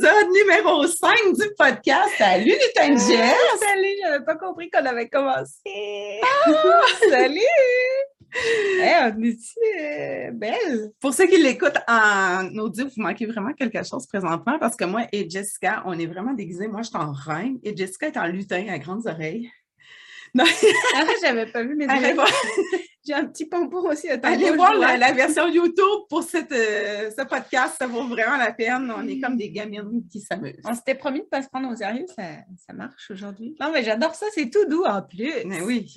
l'épisode numéro 5 du podcast. Salut, Lutin Jess! Salut, j'avais pas compris qu'on avait commencé. Salut! Hey, on est euh, belle? Pour ceux qui l'écoutent en audio, vous manquez vraiment quelque chose présentement parce que moi et Jessica, on est vraiment déguisés. Moi, je suis en reine et Jessica est en lutin à grandes oreilles. Non. Ah, j'avais pas vu mes voir, J'ai un petit pompon aussi allez voir la, la version YouTube pour cette, euh, ce podcast. Ça vaut vraiment la peine. On est comme des gamines qui s'amusent. On s'était promis de pas se prendre au sérieux, ça, ça marche aujourd'hui. Non, mais j'adore ça, c'est tout doux en plus. Mais oui.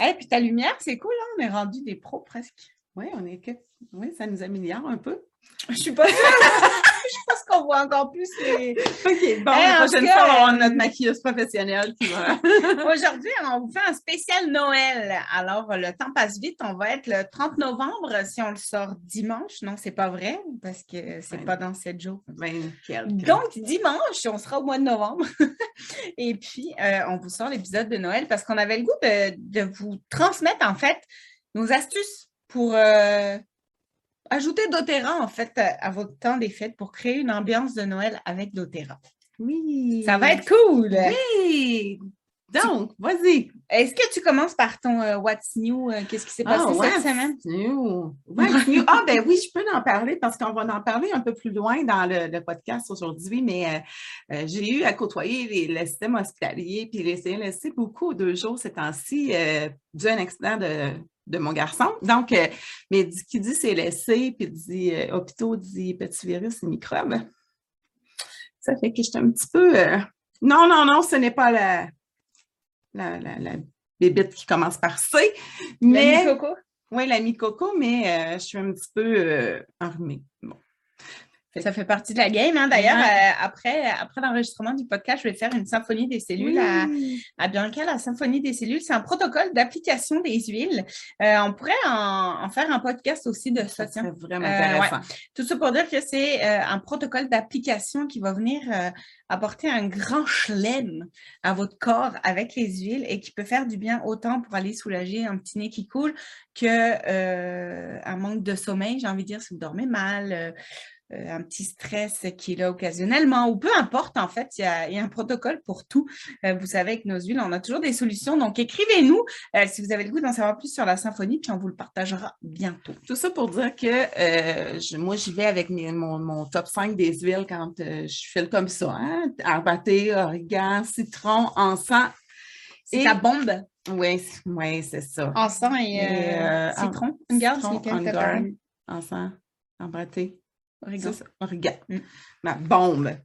Et puis ta lumière, c'est cool, hein? on est rendu des pros presque. Oui, on est que... Oui, ça nous améliore un peu. Je suis pas sûre. Je pense qu'on voit encore plus les. OK, bon, la prochaine fois, on va avoir euh, notre maquilleuse professionnelle qui va... Aujourd'hui, on vous fait un spécial Noël. Alors, le temps passe vite. On va être le 30 novembre si on le sort dimanche. Non, c'est pas vrai parce que c'est Ouais. pas dans 7 jours. Ben. Donc, dimanche, on sera au mois de novembre. Et puis, euh, on vous sort l'épisode de Noël parce qu'on avait le goût de, de vous transmettre, en fait, nos astuces pour euh, ajouter doTERRA, en fait, à votre temps des fêtes pour créer une ambiance de Noël avec doTERRA. Oui. Ça va être cool! Oui. Donc, vas-y. Est-ce que tu commences par ton euh, What's New? euh, Qu'est-ce qui s'est passé Ah, cette what's semaine? new? What's new? Ah, ben oui, je peux en parler parce qu'on va en parler un peu plus loin dans le, le podcast aujourd'hui, mais euh, j'ai eu à côtoyer les- le système hospitalier puis les CLSC beaucoup deux jours ces temps-ci dû à un accident de, de mon garçon. Donc, euh, mais dit- qui dit CLSC puis dit euh, hôpitaux dit petits virus et microbes. Ça fait que j'étais un petit peu. euh, Non, non, non, ce n'est pas la, la, la, la bébite qui commence par C. Mais. L'ami Coco? Oui, l'ami Coco, mais euh, je suis un petit peu euh, enrhumée. Bon. Ça fait partie de la game. hein. D'ailleurs, Ouais. euh, après, après l'enregistrement du podcast, je vais faire une symphonie des cellules à, Oui. à Bianca, la symphonie des cellules. C'est un protocole d'application des huiles. Euh, on pourrait en, en faire un podcast aussi de ça. Serait vraiment Euh, intéressant. Tout ça pour dire que c'est euh, un protocole d'application qui va venir euh, apporter un grand chelem à votre corps avec les huiles et qui peut faire du bien autant pour aller soulager un petit nez qui coule que euh, un manque de sommeil, j'ai envie de dire, si vous dormez mal. Euh, un petit stress qui est là occasionnellement, ou peu importe, en fait, il y a, il y a un protocole pour tout. Euh, vous savez, avec nos huiles, on a toujours des solutions. Donc, écrivez-nous euh, si vous avez le goût d'en savoir plus sur la symphonie, puis on vous le partagera bientôt. Tout ça pour dire que je- moi, j'y vais avec mes- mon, mon top 5 des huiles quand je file comme ça. Hein? Arbaté, origan, citron, encens. Et- ta bombe? Oui, oui, c'est ça. encens et, Et, citron? Une garde, c'est Citron, lequel t'as on guard, parlé? encens, arbaté. Ça, origan. Mm. Ma bombe.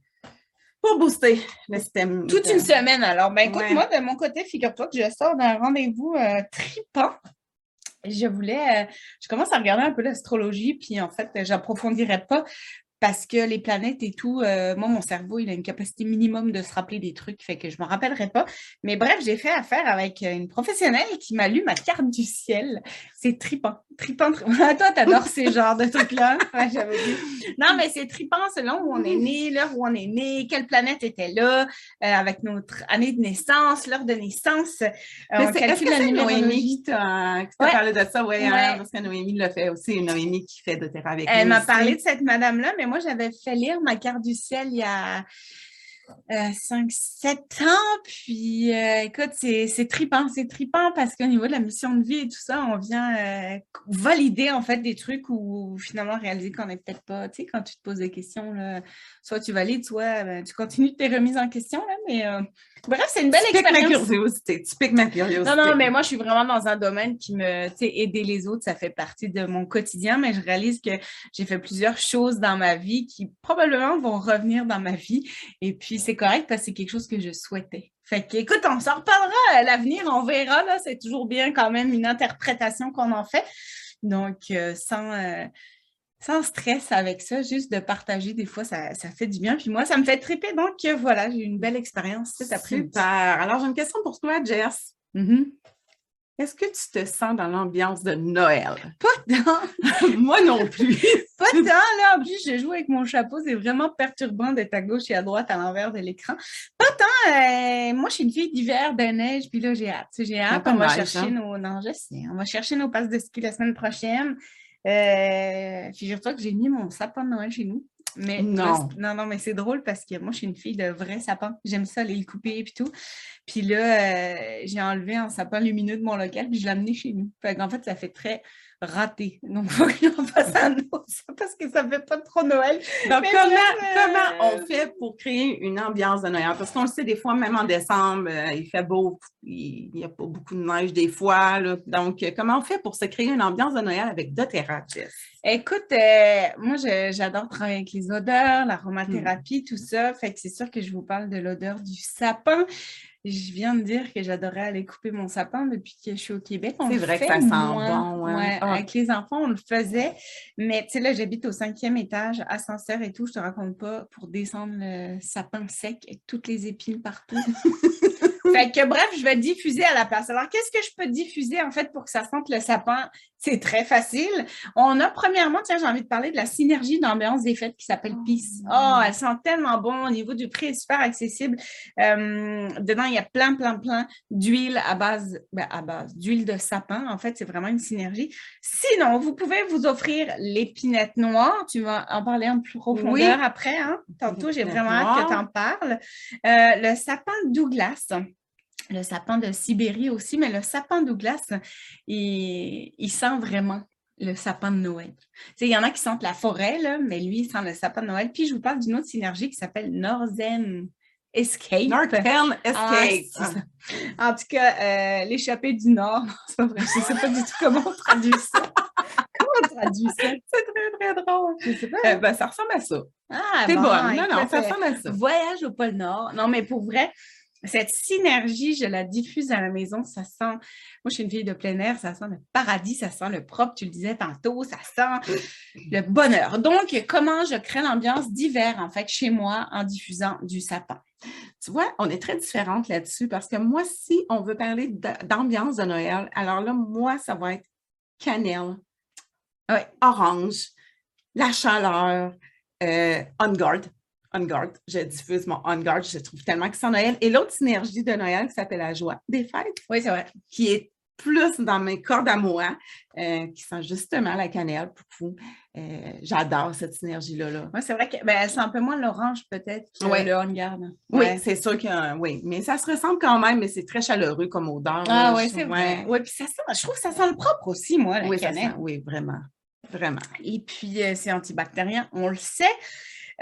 Pour booster le système. Toute une semaine alors. Ben écoute, Ouais. moi, de mon côté, figure-toi que je sors d'un rendez-vous euh, tripant. Je voulais, euh, je commence à regarder un peu l'astrologie, puis en fait, j'approfondirai pas parce que les planètes et tout, euh, moi, mon cerveau, il a une capacité minimum de se rappeler des trucs, fait que je me rappellerai pas. Mais bref, j'ai fait affaire avec euh, une professionnelle qui m'a lu ma carte du ciel. C'est tripant. Tripant, tripant. Toi, t'adores ces genres de trucs-là. Ouais. Non, mais c'est tripant selon où on est né, l'heure où on est né, quelle planète était là, euh, avec notre année de naissance, l'heure de naissance. Euh, on calcule la Noémie qui t'a Ouais. parlé de ça? Oui, Ouais. parce que Noémie l'a fait aussi. Noémie qui fait de thérapie avec Elle m'a parlé de cette madame-là, mais moi, j'avais fait lire ma carte du ciel il y a 5-7 ans. Puis, euh, écoute, c'est trippant. C'est trippant parce qu'au niveau de la mission de vie et tout ça, on vient euh, valider en fait des trucs ou finalement réaliser qu'on n'est peut-être pas, tu sais, quand tu te poses des questions, là, soit tu valides, soit ben, tu continues tes remises en question. Là, mais euh, bref, c'est une belle Tu piques ma expérience. curiosité. Tu piques ma curiosité. Non, non, mais moi, je suis vraiment dans un domaine qui me, tu sais, aider les autres, ça fait partie de mon quotidien, mais je réalise que j'ai fait plusieurs choses dans ma vie qui probablement vont revenir dans ma vie. Et puis, c'est correct parce que c'est quelque chose que je souhaitais. Fait que, écoute, on s'en reparlera à l'avenir, on verra, là. C'est toujours bien quand même une interprétation qu'on en fait. Donc, euh, sans, euh, sans stress avec ça, juste de partager, des fois, ça, ça fait du bien. Puis moi, ça me fait triper. Donc, euh, voilà, j'ai eu une belle expérience cet après-midi. Super. Alors, j'ai une question pour toi, Jess. Mhm. Est-ce que tu te sens dans l'ambiance de Noël? Pas. Moi non plus. Pas tant, là. En plus, je joue avec mon chapeau. C'est vraiment perturbant d'être à gauche et à droite à l'envers de l'écran. Pas tant. euh, moi, je suis une fille d'hiver, de neige, puis là, j'ai hâte. J'ai hâte. pas On va chercher hein? nos. Non, je sais. On va chercher nos passes de ski la semaine prochaine. Euh, Figure-toi que j'ai mis mon sapin de Noël chez nous. Mais Non. non, non, mais c'est drôle parce que moi, je suis une fille de vrai sapin. J'aime ça, aller le couper et tout. Puis là, euh, j'ai enlevé un sapin lumineux de mon local, puis je l'ai amené chez nous. Fait qu'en fait, ça fait très raté. Donc, il faut que j'en fasse un autre, ça, parce que ça fait pas trop Noël. Donc, Mais comment, bref, comment euh, on fait pour créer une ambiance de Noël? Parce qu'on le sait, des fois, même en décembre, euh, il fait beau, il n'y a pas beaucoup de neige des fois. là. Donc, euh, comment on fait pour se créer une ambiance de Noël avec doTERRA, Jess? Écoute, euh, moi, j'adore travailler avec les odeurs, l'aromathérapie, tout ça. Fait que c'est sûr que je vous parle de l'odeur du sapin. Je viens de dire que j'adorais aller couper mon sapin depuis que je suis au Québec. C'est vrai que ça sent moins. bon, hein. Ouais, Ah. Avec les enfants, on le faisait. Mais tu sais, là, j'habite au cinquième étage, ascenseur et tout. Je te raconte pas pour descendre le sapin sec et toutes les épines partout. fait que bref, je vais diffuser à la place. Alors, qu'est-ce que je peux diffuser en fait pour que ça sente le sapin? C'est très facile. On a premièrement, tiens, j'ai envie de parler de la synergie d'ambiance des fêtes qui s'appelle Peace. Oh, elle sent tellement bon. Au niveau du prix, elle est super accessible. Euh, dedans, il y a plein, plein, plein d'huile à base, ben, à base d'huile de sapin. En fait, c'est vraiment une synergie. Sinon, vous pouvez vous offrir l'épinette noire. Tu vas en parler en plus profondeur Oui. après. Hein? Tantôt, j'ai vraiment hâte que tu en parles. Euh, le sapin Douglas. Le sapin de Sibérie aussi, mais le sapin Douglas, il, il sent vraiment le sapin de Noël. Il y en a qui sentent la forêt, là, mais lui, il sent le sapin de Noël. Puis je vous parle d'une autre synergie qui s'appelle Northern Escape. Northern Ah, Escape. c'est. En tout cas, euh, l'échappée du Nord. Non, c'est pas vrai. Je ne sais pas du tout comment on traduit ça. comment on traduit ça? C'est très, très drôle. Je sais pas. Euh, ben, ça ressemble à ça. Ah, T'es bon, bonne. Non, non, ça euh, ressemble à ça. Voyage au pôle Nord. Non, mais pour vrai, cette synergie, je la diffuse à la maison. Ça sent. Moi, je suis une fille de plein air. Ça sent le paradis. Ça sent le propre. Tu le disais tantôt. Ça sent le bonheur. Donc, comment je crée l'ambiance d'hiver, en fait, chez moi, en diffusant du sapin? Tu vois, on est très différentes là-dessus parce que moi, si on veut parler d'a- d'ambiance de Noël, alors là, moi, ça va être cannelle, Ouais. orange, la chaleur, euh, on guard. On guard. Je diffuse mon on guard. Je trouve tellement que c'est Noël. Et l'autre synergie de Noël qui s'appelle la joie des fêtes, Oui, c'est vrai. qui est plus dans mes cordes à moi, euh, qui sent justement la cannelle. Poupou. Euh, J'adore cette synergie-là. Là. C'est vrai que ben, sent un peu moins l'orange, peut-être, que Ouais. le on-guard. Oui, Ouais. c'est sûr que oui, mais ça se ressemble quand même, mais c'est très chaleureux comme odeur. Ah oui, c'est vrai. Oui, puis ça sent, je trouve que ça sent le propre aussi, moi, la Oui, ça cannelle. sent- oui, vraiment. Vraiment. Et puis, euh, c'est antibactérien, on le sait.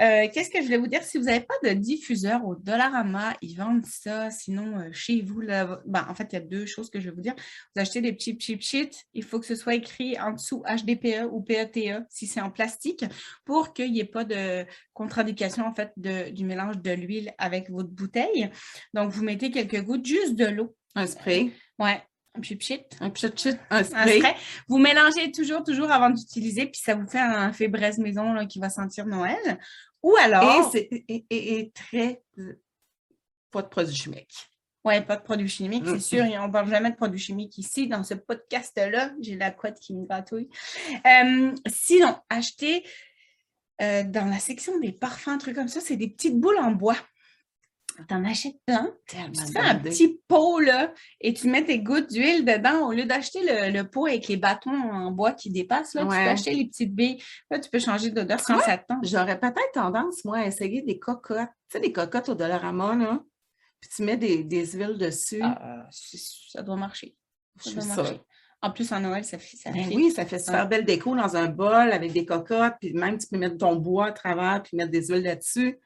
Euh, Qu'est-ce que je voulais vous dire? Si vous n'avez pas de diffuseur au Dollarama, ils vendent ça. Sinon, euh, chez vous, là, ben, en fait, il y a deux choses que je vais vous dire. Vous achetez des petits cheap sheets, il faut que ce soit écrit en dessous HDPE ou PETE si c'est en plastique pour qu'il n'y ait pas de contre-indication en fait de- du mélange de l'huile avec votre bouteille. Donc, vous mettez quelques gouttes, juste de l'eau. Un spray, Ouais, un sheet. un petit chut, un Un spray. Vous mélangez toujours, toujours avant d'utiliser, puis ça vous fait un fait braise maison là, qui va sentir Noël. Ou alors, c'est et, et- et très euh, pas de produits chimiques. ouais, pas de produits chimiques, c'est sûr, et on ne parle jamais de produits chimiques ici dans ce podcast-là. J'ai la couette qui me gratouille. Euh, sinon, acheter euh, dans la section des parfums, trucs comme ça, c'est des petites boules en bois. T'en achètes plein. Tellement Tu fais un idée. petit pot là et tu mets tes gouttes d'huile dedans au lieu d'acheter le, le pot avec les bâtons en bois qui dépassent. Là, Tu peux acheter les petites billes. Là, tu peux changer d'odeur quand vois, ça te. J'aurais peut-être tendance, moi, à essayer des cocottes. Tu sais, des cocottes au Dollarama, là. Puis tu mets des, des huiles dessus. Ah, ça doit marcher. je Ça suis doit sûre. marcher. En plus, en Noël, ça fait ça. Ben fit. oui, ça fait super Ouais. belle déco dans un bol avec des cocottes, puis même tu peux mettre ton bois à travers, puis mettre des huiles là-dessus.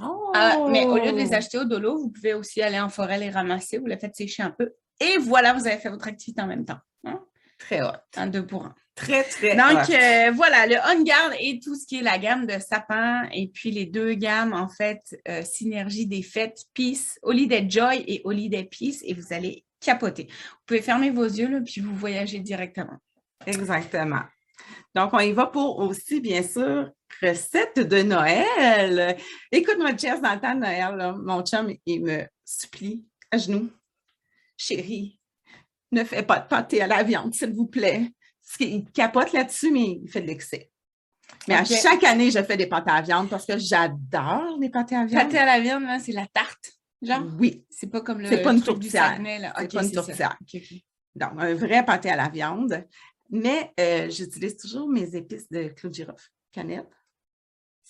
Oh! Ah, mais au lieu de les acheter au dolo, vous pouvez aussi aller en forêt les ramasser. Vous les faites sécher un peu. Et voilà, vous avez fait votre activité en même temps. Hein? Très hot. Un deux pour un. Très, très Donc, euh, voilà, le On Guard et tout ce qui est la gamme de sapin et puis les deux gammes, en fait, euh, Synergie des fêtes, Peace, Holiday Joy et Holiday Peace, et vous allez capoter. Vous pouvez fermer vos yeux, là, puis vous voyagez directement. Exactement. Donc, on y va pour aussi, bien sûr, recette de Noël. Écoute-moi, Jess, dans le temps de Noël, là, mon chum, il me supplie à genoux. Chérie, ne fais pas de pâté à la viande, s'il vous plaît. Qu'il capote là-dessus, mais il fait de l'excès. Mais à chaque année, je fais des pâtés à viande parce que j'adore les pâtés à viande. Pâté à la viande, là, c'est la tarte. Genre, Oui. c'est pas comme le C'est pas une tourtière. C'est pas une tourtière. Donc, un vrai pâté à la viande. Mais euh, j'utilise toujours mes épices de clou de girofle. Cannelle,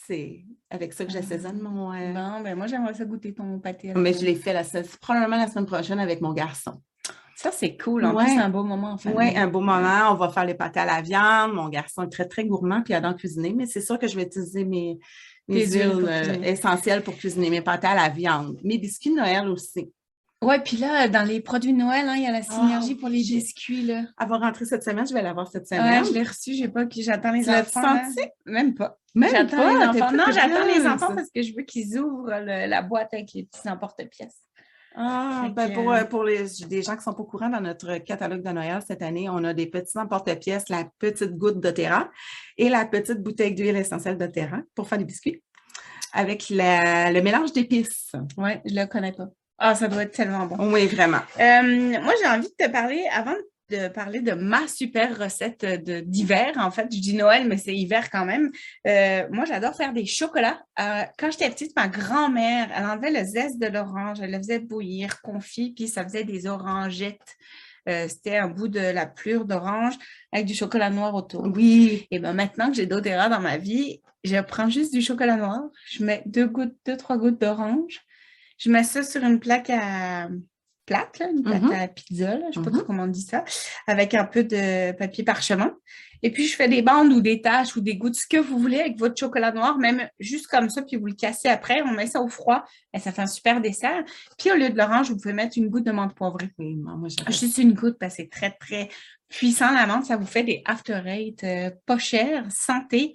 c'est avec ça que j'assaisonne mon. euh, Non, ben moi, j'aimerais ça goûter ton pâté. Mais je l'ai fait la probablement la semaine prochaine avec mon garçon. Ça, c'est cool. En Ouais. plus, c'est un beau moment en famille. Oui, un beau moment. On va faire les pâtés à la viande. Mon garçon est très, très gourmand puis il adore cuisiner, mais c'est sûr que je vais utiliser mes, mes huiles huiles pour euh, essentielles pour cuisiner mes pâtés à la viande. Mes biscuits de Noël aussi. Ouais, puis là, dans les produits de Noël, hein, il y a la synergie pour les biscuits. Là. Elle va rentrer cette semaine. Je vais l'avoir cette Ouais, semaine. je l'ai reçu, j'ai pas, j'attends les Tu enfants. là. senti? Même pas. Même J'attends pas, les enfants. Non, j'attends les enfants parce que je veux qu'ils ouvrent le- la boîte avec les petits emporte-pièces. Ah, ben que, pour, euh, pour les, des gens qui sont pas au courant, dans notre catalogue de Noël cette année, on a des petits emporte-pièces, la petite goutte d'Otera et la petite bouteille d'huile essentielle d'Otera pour faire des biscuits avec la- le mélange d'épices. Ouais, je le connais pas. Ah, ça doit être tellement bon. Oui, vraiment. Euh, moi, j'ai envie de te parler, avant de parler de ma super recette d'hiver, en fait, je dis Noël, mais c'est hiver quand même. Euh, moi, j'adore faire des chocolats. Euh, quand j'étais petite, ma grand-mère, elle enlevait le zeste de l'orange, elle le faisait bouillir, confit, puis ça faisait des orangettes. Euh, C'était un bout de la plure d'orange avec du chocolat noir autour. Oui. Et bien maintenant que j'ai d'Otera dans ma vie, je prends juste du chocolat noir, je mets deux gouttes, deux, trois gouttes d'orange, je mets ça sur une plaque à plate, là, une plaque Mhm. à pizza, là, je ne sais pas Mhm. comment on dit ça, avec un peu de papier parchemin. Et puis je fais des bandes ou des taches ou des gouttes, ce que vous voulez avec votre chocolat noir, même juste comme ça, puis vous le cassez après, on met ça au froid et ça fait un super dessert. Puis au lieu de l'orange, vous pouvez mettre une goutte de menthe poivrée. Oui, moi. Juste une goutte parce que c'est très, très puissant la menthe. Ça vous fait des after eight euh, pas chers, santé.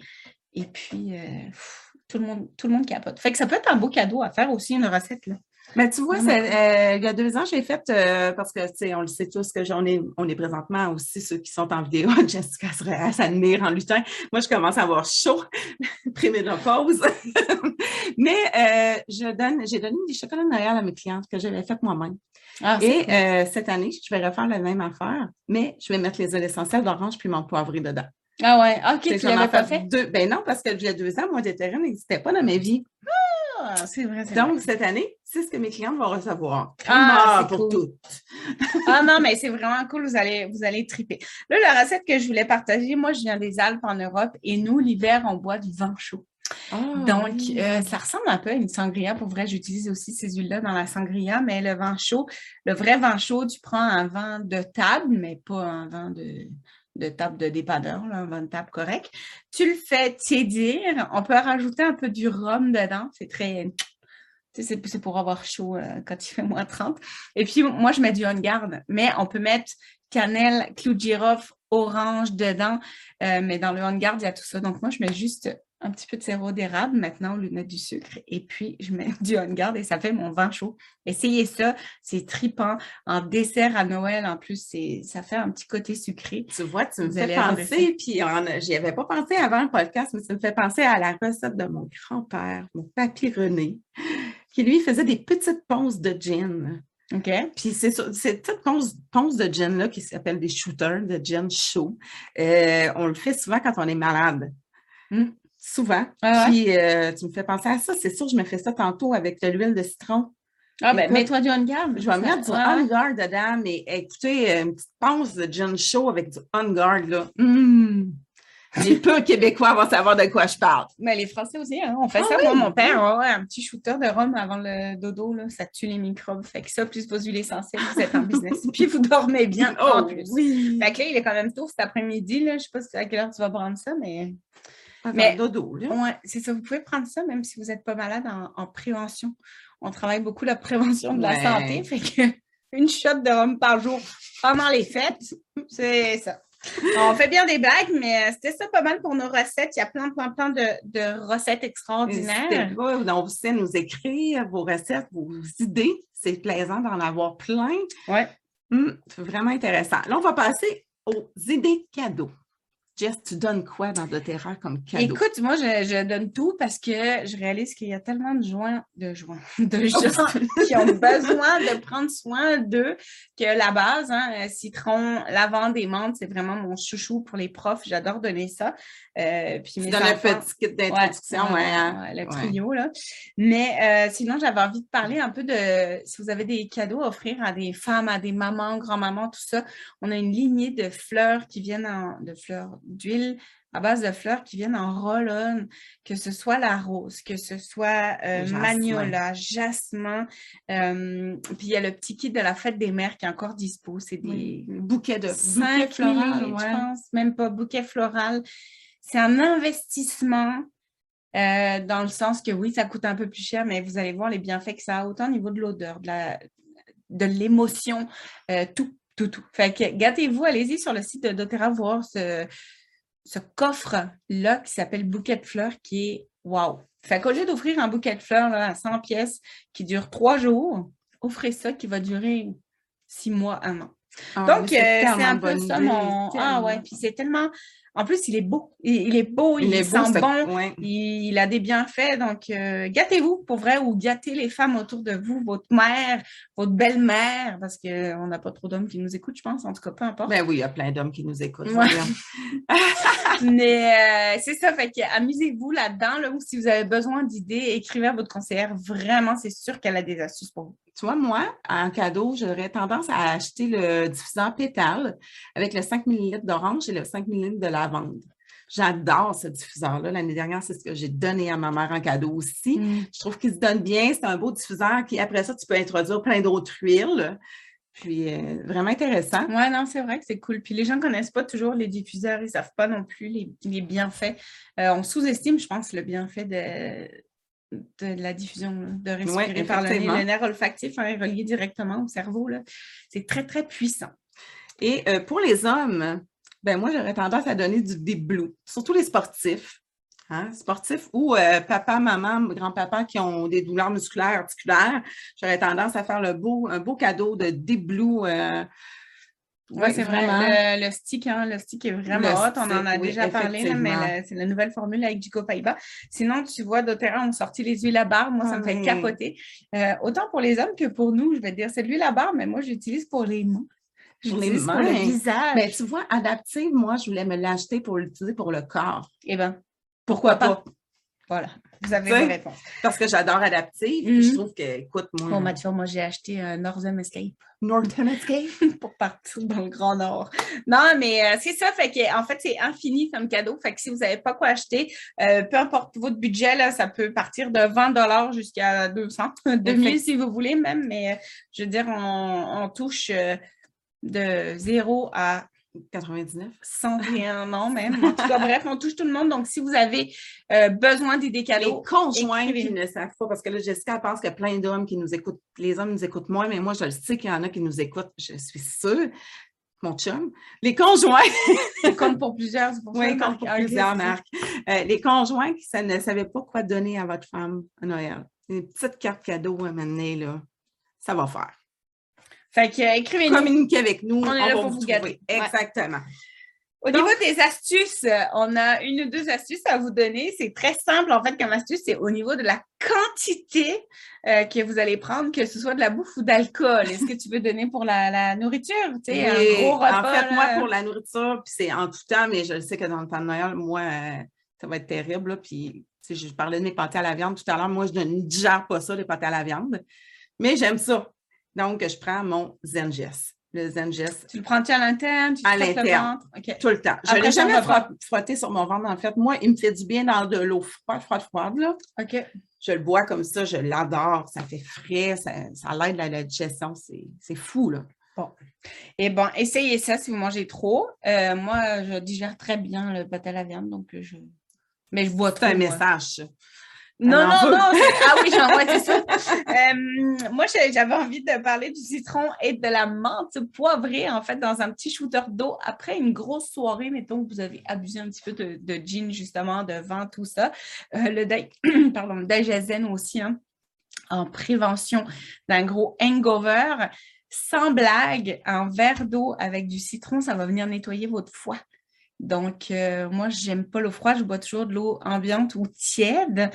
Et puis, euh, pff, tout, le monde, tout le monde capote. Fait que ça peut être un beau cadeau à faire aussi, une recette. Là. Mais tu vois, euh, il y a deux ans, j'ai fait, euh, parce que, tu sais, on le sait tous que j'en ai, on est présentement aussi ceux qui sont en vidéo, Jessica serait à s'admire en lutin. Moi, je commence à avoir chaud, préménopause. Mais euh, je donne, j'ai donné des chocolats de Noël à mes clientes que j'avais fait moi-même. Ah, Et euh, cette année, je vais refaire la même affaire, mais je vais mettre les huiles essentielles d'orange puis mon poivré dedans. Ah ouais, ok, tu l'avais pas fait? Deux, ben non, parce que il y a deux ans, moi, des terrains n'existait pas dans ma vie. Ah, c'est vrai, c'est Donc, vrai. cette année, c'est ce que mes clientes vont recevoir. Ah, pour cool. toutes. Ah non, mais c'est vraiment cool, vous allez, vous allez triper. Là, la recette que je voulais partager, moi, je viens des Alpes en Europe et nous, l'hiver, on boit du vin chaud. Donc, oui. euh, ça ressemble un peu à une sangria. Pour vrai, j'utilise aussi ces huiles-là dans la sangria, mais le vin chaud, le vrai vin chaud, tu prends un vin de table, mais pas un vin de, de table de dépanneur, là, un vin de table correct. Tu le fais tiédir. On peut rajouter un peu du rhum dedans. C'est très. c'est pour avoir chaud euh, quand il fait moins 30. Et puis, moi, je mets du on garde, mais on peut mettre cannelle, clou de girofle, orange dedans. Euh, mais dans le on garde, il y a tout ça. Donc, moi, je mets juste un petit peu de sirop d'érable maintenant au lieu de mettre du sucre. Et puis, je mets du on et ça fait mon vin chaud. Essayez ça, c'est tripant. En dessert à Noël, en plus, c'est ça fait un petit côté sucré. Tu vois, tu me fais penser, puis j'y avais pas pensé avant le podcast, mais ça me fait penser à la recette de mon grand-père, mon papy René, qui lui faisait des petites ponces de gin. OK? Puis c'est ces petites ponces, ponces de gin-là qui s'appellent des shooters de gin chaud. euh, on le fait souvent quand on est malade. Mm. Souvent. Ah ouais? Puis euh, tu me fais penser à ça. C'est sûr, je me fais ça tantôt avec de l'huile de citron. Ah, ben, mets-toi du on garde. Je vais mettre du Ouais, On. Guard dedans, mais écoutez, euh, une petite ponce de gin chaud avec du On Guard, là. Hum! Les peu Québécois vont savoir de quoi je parle. Mais les Français aussi, hein, on fait Ah ça. oui, Moi, mon père, un petit shooter de rhum avant le dodo, là, ça tue les microbes. Fait que ça, plus vos huiles essentielles, vous êtes en business. Puis vous dormez bien en plus. Oh, oui! Fait que là, il est quand même tôt cet après-midi. Je sais pas à quelle heure tu vas prendre ça, mais Mais- dodo, c'est ça. Vous pouvez prendre ça même si vous n'êtes pas malade en, en prévention. On travaille beaucoup la prévention de la Ouais. santé. Fait que une shot de rhum par jour pendant les fêtes, c'est ça. On fait bien des blagues, mais euh, c'était ça pas mal pour nos recettes. Il y a plein, plein, plein de, de recettes extraordinaires. Donc, vous savez nous écrire vos recettes, vos idées. C'est plaisant d'en avoir plein. Ouais. Hum, c'est vraiment intéressant. Là, on va passer aux idées cadeaux. Jess, tu donnes quoi dans doTERRA comme cadeau? Écoute, moi, je, je donne tout parce que je réalise qu'il y a tellement de joints, de joints, de gens qui ont besoin de prendre soin d'eux que la base, hein, euh, citron, lavande et menthe, c'est vraiment mon chouchou pour les profs. J'adore donner ça. Euh, puis tu mes donnes un enfants- petit kit d'introduction. Ouais, hein? ouais, le trio, là. Mais euh, sinon, j'avais envie de parler un peu de si vous avez des cadeaux à offrir à des femmes, à des mamans, grand-mamans, tout ça. On a une lignée de fleurs qui viennent en, de fleurs d'huile à base de fleurs qui viennent en roll que ce soit la rose, que ce soit euh, magnolia, jasmin. Euh, puis il y a le petit kit de la fête des mères qui est encore dispo. C'est des bouquets de cinq floral, je pense, même pas bouquet floral. C'est un investissement euh, dans le sens que oui, ça coûte un peu plus cher, mais vous allez voir les bienfaits que ça a, autant au niveau de l'odeur, de l'émotion, tout, tout, tout. Fait que gâtez-vous, allez-y sur le site de doTERRA voir ce, ce coffre-là qui s'appelle Bouquet de fleurs qui est wow. Fait qu'au lieu d'offrir un bouquet de fleurs à 100 pièces qui dure trois jours, offrez ça qui va durer six mois, un an. Ah, Donc, euh, c'est un peu ça mon. Ah ouais, puis c'est tellement en plus, il est beau. Il, est beau, il, est sent bon, il, a des bienfaits. Donc, euh, gâtez-vous pour vrai ou gâtez les femmes autour de vous, votre mère, votre belle-mère, parce qu'on n'a pas trop d'hommes qui nous écoutent, je pense. En tout cas, peu importe. Ben oui, il y a plein d'hommes qui nous écoutent. Mais euh, c'est ça, fait que amusez-vous là-dedans. Là, ou si vous avez besoin d'idées, écrivez à votre conseillère. Vraiment, c'est sûr qu'elle a des astuces pour vous. Tu vois, moi, en cadeau, j'aurais tendance à acheter le diffuseur pétale avec le 5 ml d'orange et le 5 ml de lavande. J'adore ce diffuseur-là. L'année dernière, c'est ce que j'ai donné à ma mère en cadeau aussi. Mm. Je trouve qu'il se donne bien. C'est un beau diffuseur qui, après ça, tu peux introduire plein d'autres huiles. Puis, euh, vraiment intéressant. Oui, non, c'est vrai que c'est cool. Puis, les gens ne connaissent pas toujours les diffuseurs. Ils ne savent pas non plus les, bienfaits. Euh, on sous-estime, je pense, le bienfait de, de la diffusion, de respirer par le nez. Le nerf olfactif hein, est relié directement au cerveau. C'est très, très puissant. Et euh, pour les hommes, ben moi, j'aurais tendance à donner du Deep Blue, surtout les sportifs. Hein, sportifs ou euh, papa, maman, grand-papa qui ont des douleurs musculaires, articulaires, j'aurais tendance à faire le beau, un beau cadeau de Deep Blue euh, oui, c'est vrai. Le, stick, hein, le stick est vraiment hot. On en a déjà parlé, mais c'est la nouvelle formule avec du copaïba. Sinon, tu vois, doTERRA ont sorti les huiles à barbe. Moi, ça me fait capoter. Euh, autant pour les hommes que pour nous, je vais dire, c'est l'huile à barbe, mais moi, j'utilise pour les mains. Pour les mains. Pour le visage. Mais tu vois, adaptive, moi, je voulais me l'acheter pour l'utiliser pour le corps. Eh bien, pourquoi, pas? Voilà. Vous avez vos réponses. Parce que j'adore adaptive. Je mhm. trouve que, écoute, moi. Bon, Mathieu, moi, j'ai acheté un Northern Escape. Northern Escape? pour partir dans le Grand Nord. Non, mais euh, c'est ça. Fait que, en fait, c'est infini comme cadeau. Fait que si vous n'avez pas quoi acheter, euh, peu importe votre budget, là, ça peut partir de 20 jusqu'à 200, 2000 si vous voulez même. Mais euh, je veux dire, on, on touche de 0 à 99. 101 non même. En tout cas, bref, on touche tout le monde. Donc, si vous avez euh, besoin d'idées cadeaux. Les conjoints qui ne savent pas, parce que là, Jessica pense qu'il y a plein d'hommes qui nous écoutent. Les hommes nous écoutent moins, mais moi, je le sais qu'il y en a qui nous écoutent. Je suis sûre. Mon chum. Les conjoints. comme pour plusieurs. oui, comme pour plusieurs marques. Euh, les conjoints qui ne savaient pas quoi donner à votre femme à Noël. Une petite carte cadeau à mener, là. Ça va faire. Fait que écrivez-nous. Communiquez avec nous. On est là pour vous, gâter. Exactement. Au niveau des astuces, on a une ou deux astuces à vous donner. C'est très simple, en fait, comme astuce, c'est au niveau de la quantité euh, que vous allez prendre, que ce soit de la bouffe ou d'alcool. Est-ce que tu veux donner pour la, nourriture? Tu sais, un gros repas, en fait, moi, pour la nourriture, puis c'est en tout temps, mais je sais que dans le temps de Noël, moi, euh, ça va être terrible. Là, puis, je parlais de mes pâtés à la viande tout à l'heure. Moi, je ne digère pas ça, les pâtés à la viande. Mais j'aime ça. Donc, je prends mon Zengest. Le Zengest. Tu le prends-tu à l'interne? À l'interne. Tout le temps. Je ne l'ai jamais frotté sur mon ventre, en fait. Moi, il me fait du bien dans de l'eau froide, froide, froide. Là. OK. Je le bois comme ça, je l'adore. Ça fait frais, ça, ça l'aide à la digestion. C'est fou, là. Bon. Et bon, essayez ça si vous mangez trop. Euh, moi, je digère très bien le pâté à la viande, donc je. Mais je bois trop. C'est un message. Non, non, non. Ah oui, j'en vois, c'est ça. Euh, moi, j'avais envie de parler du citron et de la menthe poivrée, en fait, dans un petit shooter d'eau après une grosse soirée. Mettons que vous avez abusé un petit peu de, de gin, justement, de vin, tout ça. Euh, le pardon, diazen aussi, hein, en prévention d'un gros hangover. Sans blague, un verre d'eau avec du citron, ça va venir nettoyer votre foie. Donc, euh, moi, j'aime pas l'eau froide, je bois toujours de l'eau ambiante ou tiède.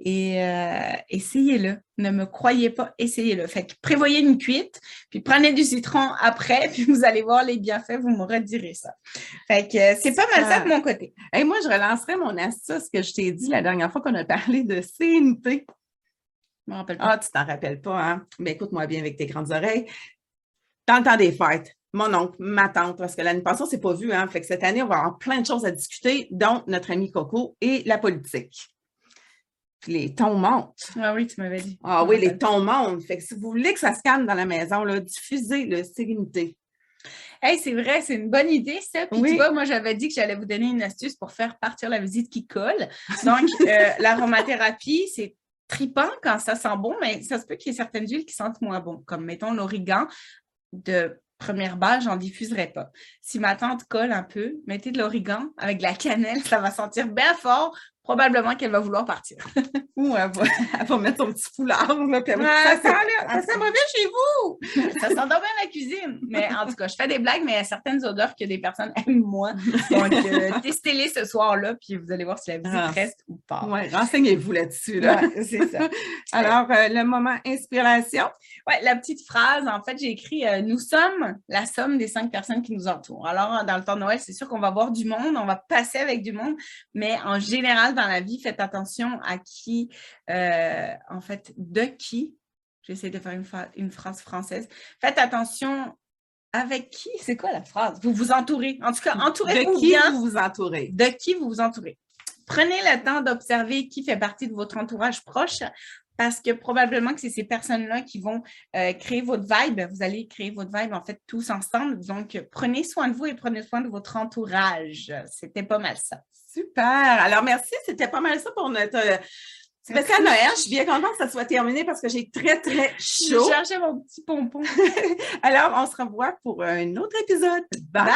Et euh, essayez-le. Ne me croyez pas, essayez-le. Fait que prévoyez une cuite, puis prenez du citron après, puis vous allez voir les bienfaits, vous me redirez ça. Fait que euh, c'est pas mal ça de mon côté. Et moi, je relancerai mon astuce que je t'ai dit la dernière fois qu'on a parlé de CNT. Je me rappelle pas. Ah, tu t'en rappelles pas, hein? Mais écoute-moi bien avec tes grandes oreilles. Dans le temps des fêtes, mon oncle, ma tante, parce que l'année passée, on ne s'est pas vu. Hein? Fait que cette année, on va avoir plein de choses à discuter, dont notre ami Coco et la politique. les tons montent. Ah oui, tu m'avais dit. Ah oui, les tons montent. Fait que si vous voulez que ça se calme dans la maison, là, diffusez le sérénité. Hey, c'est vrai, c'est une bonne idée, ça. Puis tu vois, moi, j'avais dit que j'allais vous donner une astuce pour faire partir la visite qui colle. Donc, euh, l'aromathérapie, c'est tripant quand ça sent bon, mais ça se peut qu'il y ait certaines huiles qui sentent moins bon, comme mettons l'origan de première base, j'en diffuserai pas. Si ma tante colle un peu, mettez de l'origan avec de la cannelle, ça va sentir bien fort probablement qu'elle va vouloir partir. Ou elle va, mettre son petit foulard. Là, puis ça, ça, sent mauvais chez vous! ça sent bien la cuisine. Mais en tout cas, je fais des blagues, mais il y a certaines odeurs que des personnes aiment moins. Donc, euh, testez-les ce soir-là, puis vous allez voir si la visite ah. reste ou pas. Oui, renseignez-vous là-dessus. Là. c'est ça. Alors, euh, le moment inspiration. Oui, la petite phrase, en fait, j'ai écrit euh, Nous sommes la somme des cinq personnes qui nous entourent. Alors, dans le temps de Noël, c'est sûr qu'on va voir du monde, on va passer avec du monde, mais en général, dans la vie, faites attention à qui, euh, en fait, de qui, j'essaie de faire une, une, phrase française, faites attention avec qui, c'est quoi la phrase? Vous vous entourez. En tout cas, entourez-vous De qui vous vous entourez? De qui vous vous entourez. Prenez le temps d'observer qui fait partie de votre entourage proche parce que probablement que c'est ces personnes-là qui vont euh, créer votre vibe. Vous allez créer votre vibe, en fait, tous ensemble. Donc, prenez soin de vous et prenez soin de votre entourage. C'était pas mal ça. Super. Alors, merci. C'était pas mal ça pour notre euh, spécial Noël. Je suis bien contente que ça soit terminé parce que j'ai très, très chaud. Je cherchais mon petit pompon. Alors, on se revoit pour un autre épisode. Bye.